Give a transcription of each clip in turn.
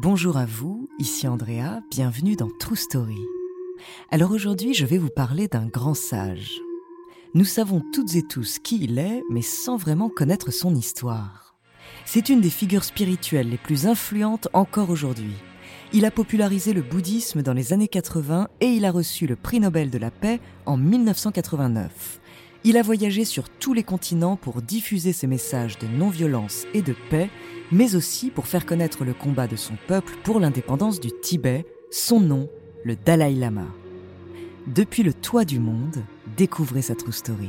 Bonjour à vous, ici Andrea, bienvenue dans True Story. Alors aujourd'hui, je vais vous parler d'un grand sage. Nous savons toutes et tous qui il est, mais sans vraiment connaître son histoire. C'est une des figures spirituelles les plus influentes encore aujourd'hui. Il a popularisé le bouddhisme dans les années 80 et il a reçu le prix Nobel de la paix en 1989. Il a voyagé sur tous les continents pour diffuser ses messages de non-violence et de paix, mais aussi pour faire connaître le combat de son peuple pour l'indépendance du Tibet, son nom, le Dalai Lama. Depuis le toit du monde, découvrez sa true story.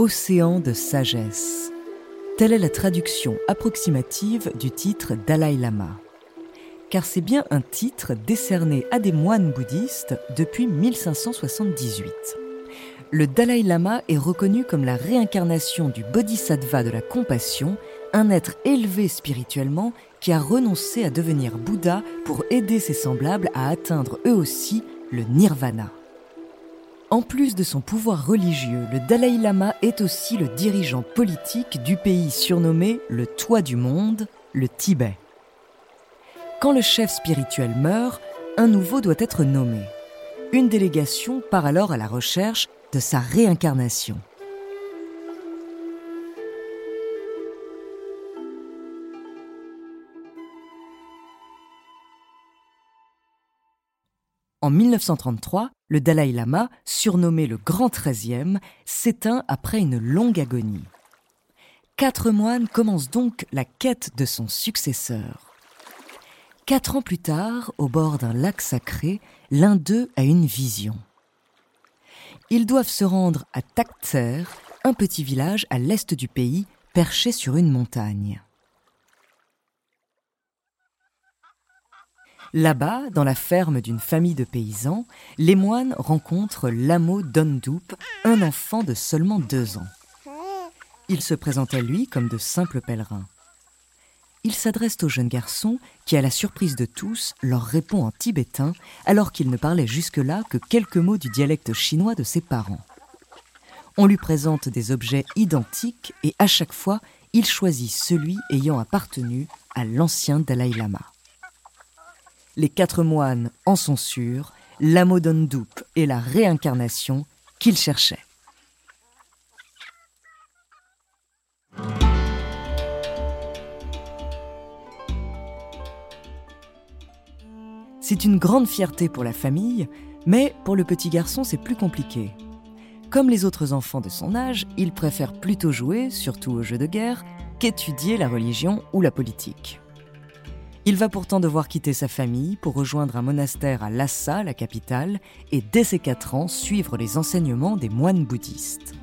Océan de sagesse. Telle est la traduction approximative du titre Dalai Lama. Car c'est bien un titre décerné à des moines bouddhistes depuis 1578. Le Dalai Lama est reconnu comme la réincarnation du bodhisattva de la compassion, un être élevé spirituellement qui a renoncé à devenir Bouddha pour aider ses semblables à atteindre eux aussi le nirvana. En plus de son pouvoir religieux, le Dalai Lama est aussi le dirigeant politique du pays surnommé le Toit du Monde, le Tibet. Quand le chef spirituel meurt, un nouveau doit être nommé. Une délégation part alors à la recherche de sa réincarnation. En 1933, le Dalai Lama, surnommé le Grand Treizième, s'éteint après une longue agonie. Quatre moines commencent donc la quête de son successeur. Quatre ans plus tard, au bord d'un lac sacré, l'un d'eux a une vision. Ils doivent se rendre à Taktser, un petit village à l'est du pays, perché sur une montagne. Là-bas, dans la ferme d'une famille de paysans, les moines rencontrent Lamo Dondup, un enfant de seulement deux ans. Il se présente à lui comme de simples pèlerins. Il s'adresse au jeune garçon qui, à la surprise de tous, leur répond en tibétain alors qu'il ne parlait jusque-là que quelques mots du dialecte chinois de ses parents. On lui présente des objets identiques et à chaque fois, il choisit celui ayant appartenu à l'ancien Dalai Lama. Les quatre moines en sont sûrs, l'Amodondup est la réincarnation qu'ils cherchaient. C'est une grande fierté pour la famille, mais pour le petit garçon, c'est plus compliqué. Comme les autres enfants de son âge, il préfère plutôt jouer, surtout aux jeux de guerre, qu'étudier la religion ou la politique. Il va pourtant devoir quitter sa famille pour rejoindre un monastère à Lhasa, la capitale, et dès ses 4 ans suivre les enseignements des moines bouddhistes.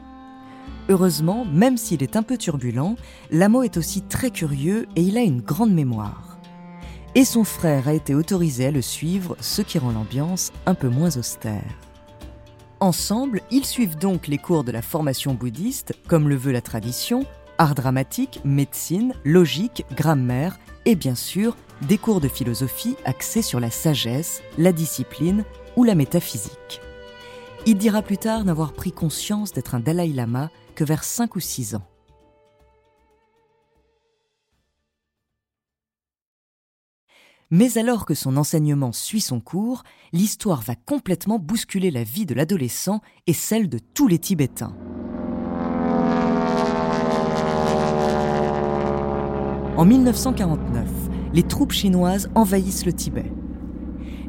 Heureusement, même s'il est un peu turbulent, Lamo est aussi très curieux et il a une grande mémoire. et son frère a été autorisé à le suivre, ce qui rend l'ambiance un peu moins austère. Ensemble, ils suivent donc les cours de la formation bouddhiste, comme le veut la tradition, art dramatique, médecine, logique, grammaire et bien sûr des cours de philosophie axés sur la sagesse, la discipline ou la métaphysique. Il dira plus tard n'avoir pris conscience d'être un Dalai Lama que vers 5 ou 6 ans. Mais alors que son enseignement suit son cours, l'histoire va complètement bousculer la vie de l'adolescent et celle de tous les Tibétains. En 1949, les troupes chinoises envahissent le Tibet.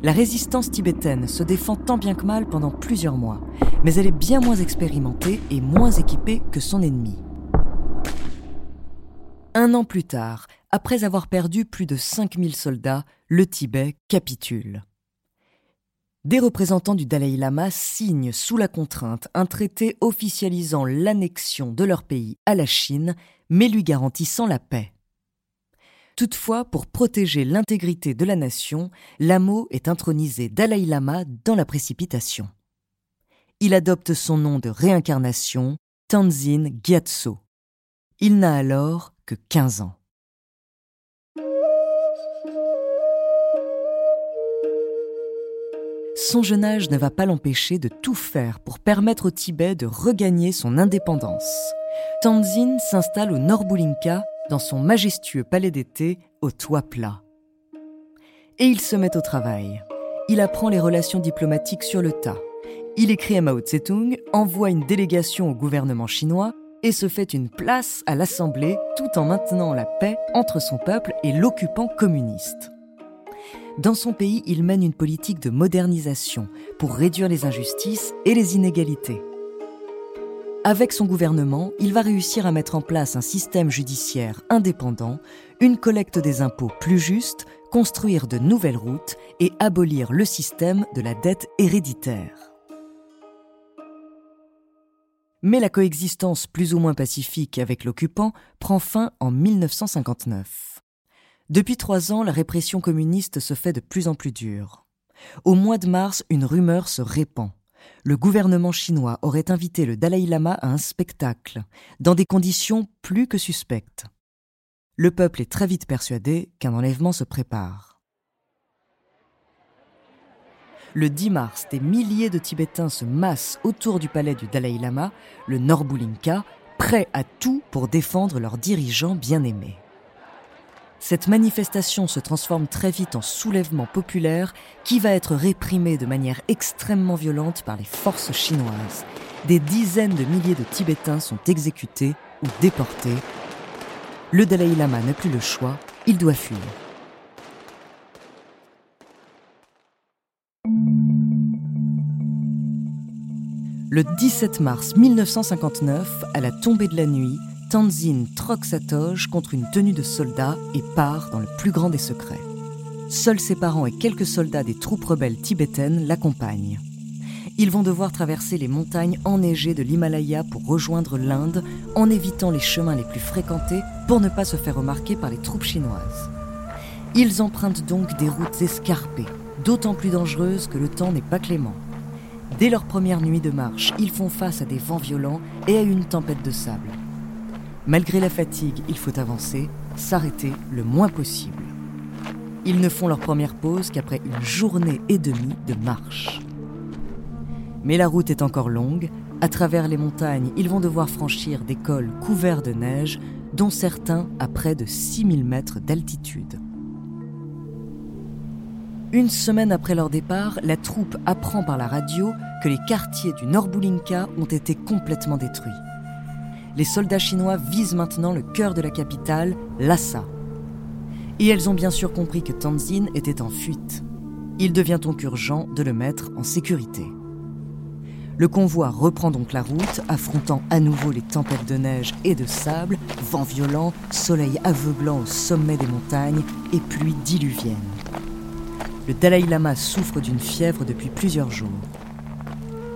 La résistance tibétaine se défend tant bien que mal pendant plusieurs mois, mais elle est bien moins expérimentée et moins équipée que son ennemi. Un an plus tard, après avoir perdu plus de 5000 soldats, le Tibet capitule. Des représentants du Dalai Lama signent sous la contrainte un traité officialisant l'annexion de leur pays à la Chine, mais lui garantissant la paix. Toutefois, pour protéger l'intégrité de la nation, Lamo est intronisé Dalai Lama dans la précipitation. Il adopte son nom de réincarnation, Tanzin Gyatso. Il n'a alors que 15 ans. Son jeune âge ne va pas l'empêcher de tout faire pour permettre au Tibet de regagner son indépendance. Tanzin s'installe au Norbulinka, dans son majestueux palais d'été au toit plat. Et il se met au travail. Il apprend les relations diplomatiques sur le tas. Il écrit à Mao Tse-tung, envoie une délégation au gouvernement chinois et se fait une place à l'Assemblée tout en maintenant la paix entre son peuple et l'occupant communiste. Dans son pays, il mène une politique de modernisation pour réduire les injustices et les inégalités. Avec son gouvernement, il va réussir à mettre en place un système judiciaire indépendant, une collecte des impôts plus juste, construire de nouvelles routes et abolir le système de la dette héréditaire. Mais la coexistence plus ou moins pacifique avec l'occupant prend fin en 1959. Depuis trois ans, la répression communiste se fait de plus en plus dure. Au mois de mars, une rumeur se répand. Le gouvernement chinois aurait invité le Dalai Lama à un spectacle, dans des conditions plus que suspectes. Le peuple est très vite persuadé qu'un enlèvement se prépare. Le 10 mars, des milliers de Tibétains se massent autour du palais du Dalai Lama, le Norbulinka, prêts à tout pour défendre leur dirigeant bien-aimé. Cette manifestation se transforme très vite en soulèvement populaire qui va être réprimé de manière extrêmement violente par les forces chinoises. Des dizaines de milliers de Tibétains sont exécutés ou déportés. Le Dalai Lama n'a plus le choix, il doit fuir. Le 17 mars 1959, à la tombée de la nuit, Tanzin troque sa toge contre une tenue de soldat et part dans le plus grand des secrets. Seuls ses parents et quelques soldats des troupes rebelles tibétaines l'accompagnent. Ils vont devoir traverser les montagnes enneigées de l'Himalaya pour rejoindre l'Inde en évitant les chemins les plus fréquentés pour ne pas se faire remarquer par les troupes chinoises. Ils empruntent donc des routes escarpées, d'autant plus dangereuses que le temps n'est pas clément. Dès leur première nuit de marche, ils font face à des vents violents et à une tempête de sable. Malgré la fatigue, il faut avancer, s'arrêter le moins possible. Ils ne font leur première pause qu'après une journée et demie de marche. Mais la route est encore longue. À travers les montagnes, ils vont devoir franchir des cols couverts de neige, dont certains à près de 6000 mètres d'altitude. Une semaine après leur départ, la troupe apprend par la radio que les quartiers du Norbulinka ont été complètement détruits. Les soldats chinois visent maintenant le cœur de la capitale, Lhasa. Et elles ont bien sûr compris que Tanzin était en fuite. Il devient donc urgent de le mettre en sécurité. Le convoi reprend donc la route, affrontant à nouveau les tempêtes de neige et de sable, vent violent, soleil aveuglant au sommet des montagnes et pluie diluvienne le Dalai Lama souffre d'une fièvre depuis plusieurs jours.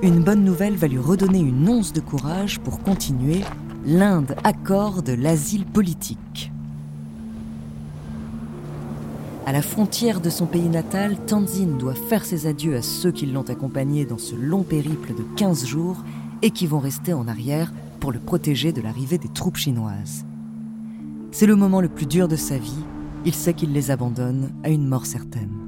Une bonne nouvelle va lui redonner une once de courage pour continuer. L'Inde accorde l'asile politique. À la frontière de son pays natal, Tanzine doit faire ses adieux à ceux qui l'ont accompagné dans ce long périple de 15 jours et qui vont rester en arrière pour le protéger de l'arrivée des troupes chinoises. C'est le moment le plus dur de sa vie, il sait qu'il les abandonne à une mort certaine.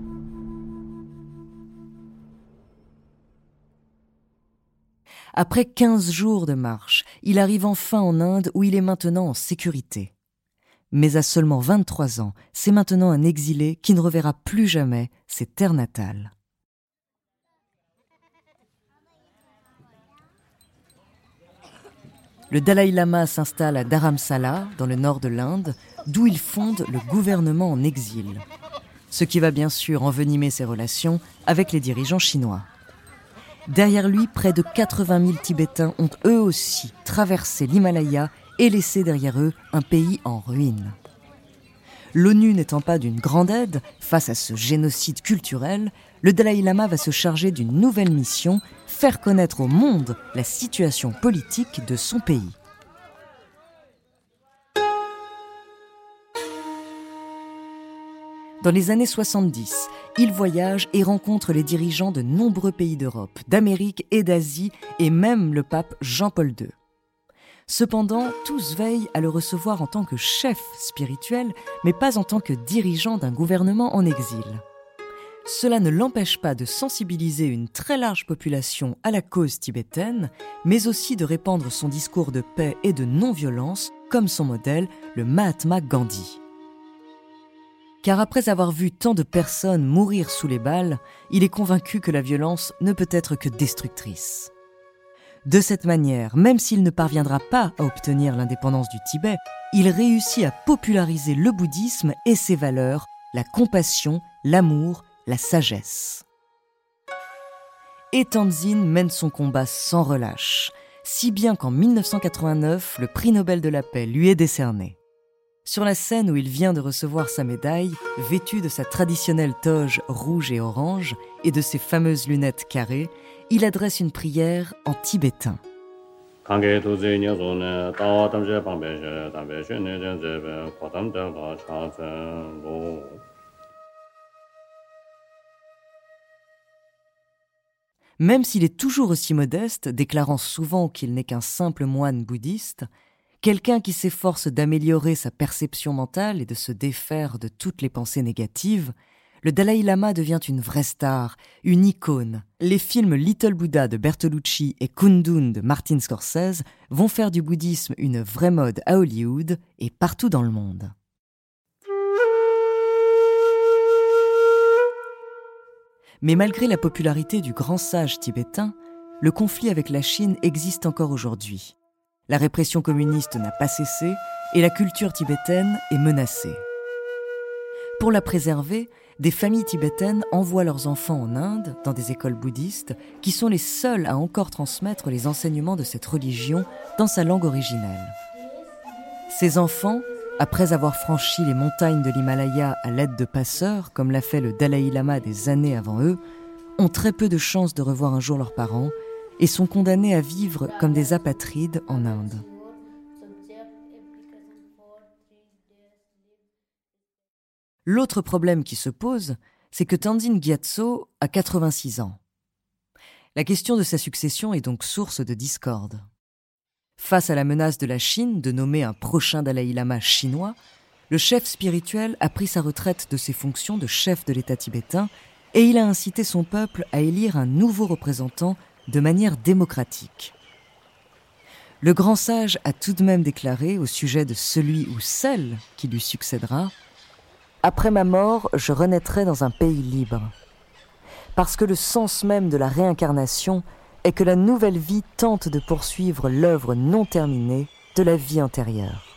Après 15 jours de marche, il arrive enfin en Inde où il est maintenant en sécurité. Mais à seulement 23 ans, c'est maintenant un exilé qui ne reverra plus jamais ses terres natales. Le Dalai Lama s'installe à Dharamsala, dans le nord de l'Inde, d'où il fonde le gouvernement en exil. Ce qui va bien sûr envenimer ses relations avec les dirigeants chinois. Derrière lui, près de 80 000 Tibétains ont eux aussi traversé l'Himalaya et laissé derrière eux un pays en ruine. L'ONU n'étant pas d'une grande aide face à ce génocide culturel, le Dalai Lama va se charger d'une nouvelle mission, faire connaître au monde la situation politique de son pays. Dans les années 70, il voyage et rencontre les dirigeants de nombreux pays d'Europe, d'Amérique et d'Asie, et même le pape Jean-Paul II. Cependant, tous veillent à le recevoir en tant que chef spirituel, mais pas en tant que dirigeant d'un gouvernement en exil. Cela ne l'empêche pas de sensibiliser une très large population à la cause tibétaine, mais aussi de répandre son discours de paix et de non-violence, comme son modèle, le Mahatma Gandhi. Car après avoir vu tant de personnes mourir sous les balles, il est convaincu que la violence ne peut être que destructrice. De cette manière, même s'il ne parviendra pas à obtenir l'indépendance du Tibet, il réussit à populariser le bouddhisme et ses valeurs, la compassion, l'amour, la sagesse. Et Tanzin mène son combat sans relâche, si bien qu'en 1989, le prix Nobel de la paix lui est décerné. Sur la scène où il vient de recevoir sa médaille, vêtu de sa traditionnelle toge rouge et orange et de ses fameuses lunettes carrées, il adresse une prière en tibétain. Même s'il est toujours aussi modeste, déclarant souvent qu'il n'est qu'un simple moine bouddhiste, Quelqu'un qui s'efforce d'améliorer sa perception mentale et de se défaire de toutes les pensées négatives, le Dalai Lama devient une vraie star, une icône. Les films Little Buddha de Bertolucci et Kundun de Martin Scorsese vont faire du bouddhisme une vraie mode à Hollywood et partout dans le monde. Mais malgré la popularité du grand sage tibétain, le conflit avec la Chine existe encore aujourd'hui. La répression communiste n'a pas cessé et la culture tibétaine est menacée. Pour la préserver, des familles tibétaines envoient leurs enfants en Inde, dans des écoles bouddhistes, qui sont les seules à encore transmettre les enseignements de cette religion dans sa langue originelle. Ces enfants, après avoir franchi les montagnes de l'Himalaya à l'aide de passeurs, comme l'a fait le Dalai Lama des années avant eux, ont très peu de chances de revoir un jour leurs parents et sont condamnés à vivre comme des apatrides en Inde. L'autre problème qui se pose, c'est que Tandine Gyatso a 86 ans. La question de sa succession est donc source de discorde. Face à la menace de la Chine de nommer un prochain Dalai Lama chinois, le chef spirituel a pris sa retraite de ses fonctions de chef de l'État tibétain et il a incité son peuple à élire un nouveau représentant de manière démocratique. Le grand sage a tout de même déclaré au sujet de celui ou celle qui lui succédera Après ma mort, je renaîtrai dans un pays libre. Parce que le sens même de la réincarnation est que la nouvelle vie tente de poursuivre l'œuvre non terminée de la vie antérieure.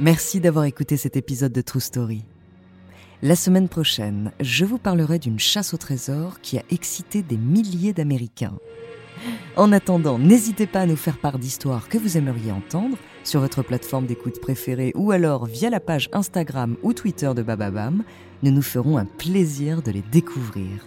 Merci d'avoir écouté cet épisode de True Story. La semaine prochaine, je vous parlerai d'une chasse au trésor qui a excité des milliers d'Américains. En attendant, n'hésitez pas à nous faire part d'histoires que vous aimeriez entendre sur votre plateforme d'écoute préférée ou alors via la page Instagram ou Twitter de Bababam. Nous nous ferons un plaisir de les découvrir.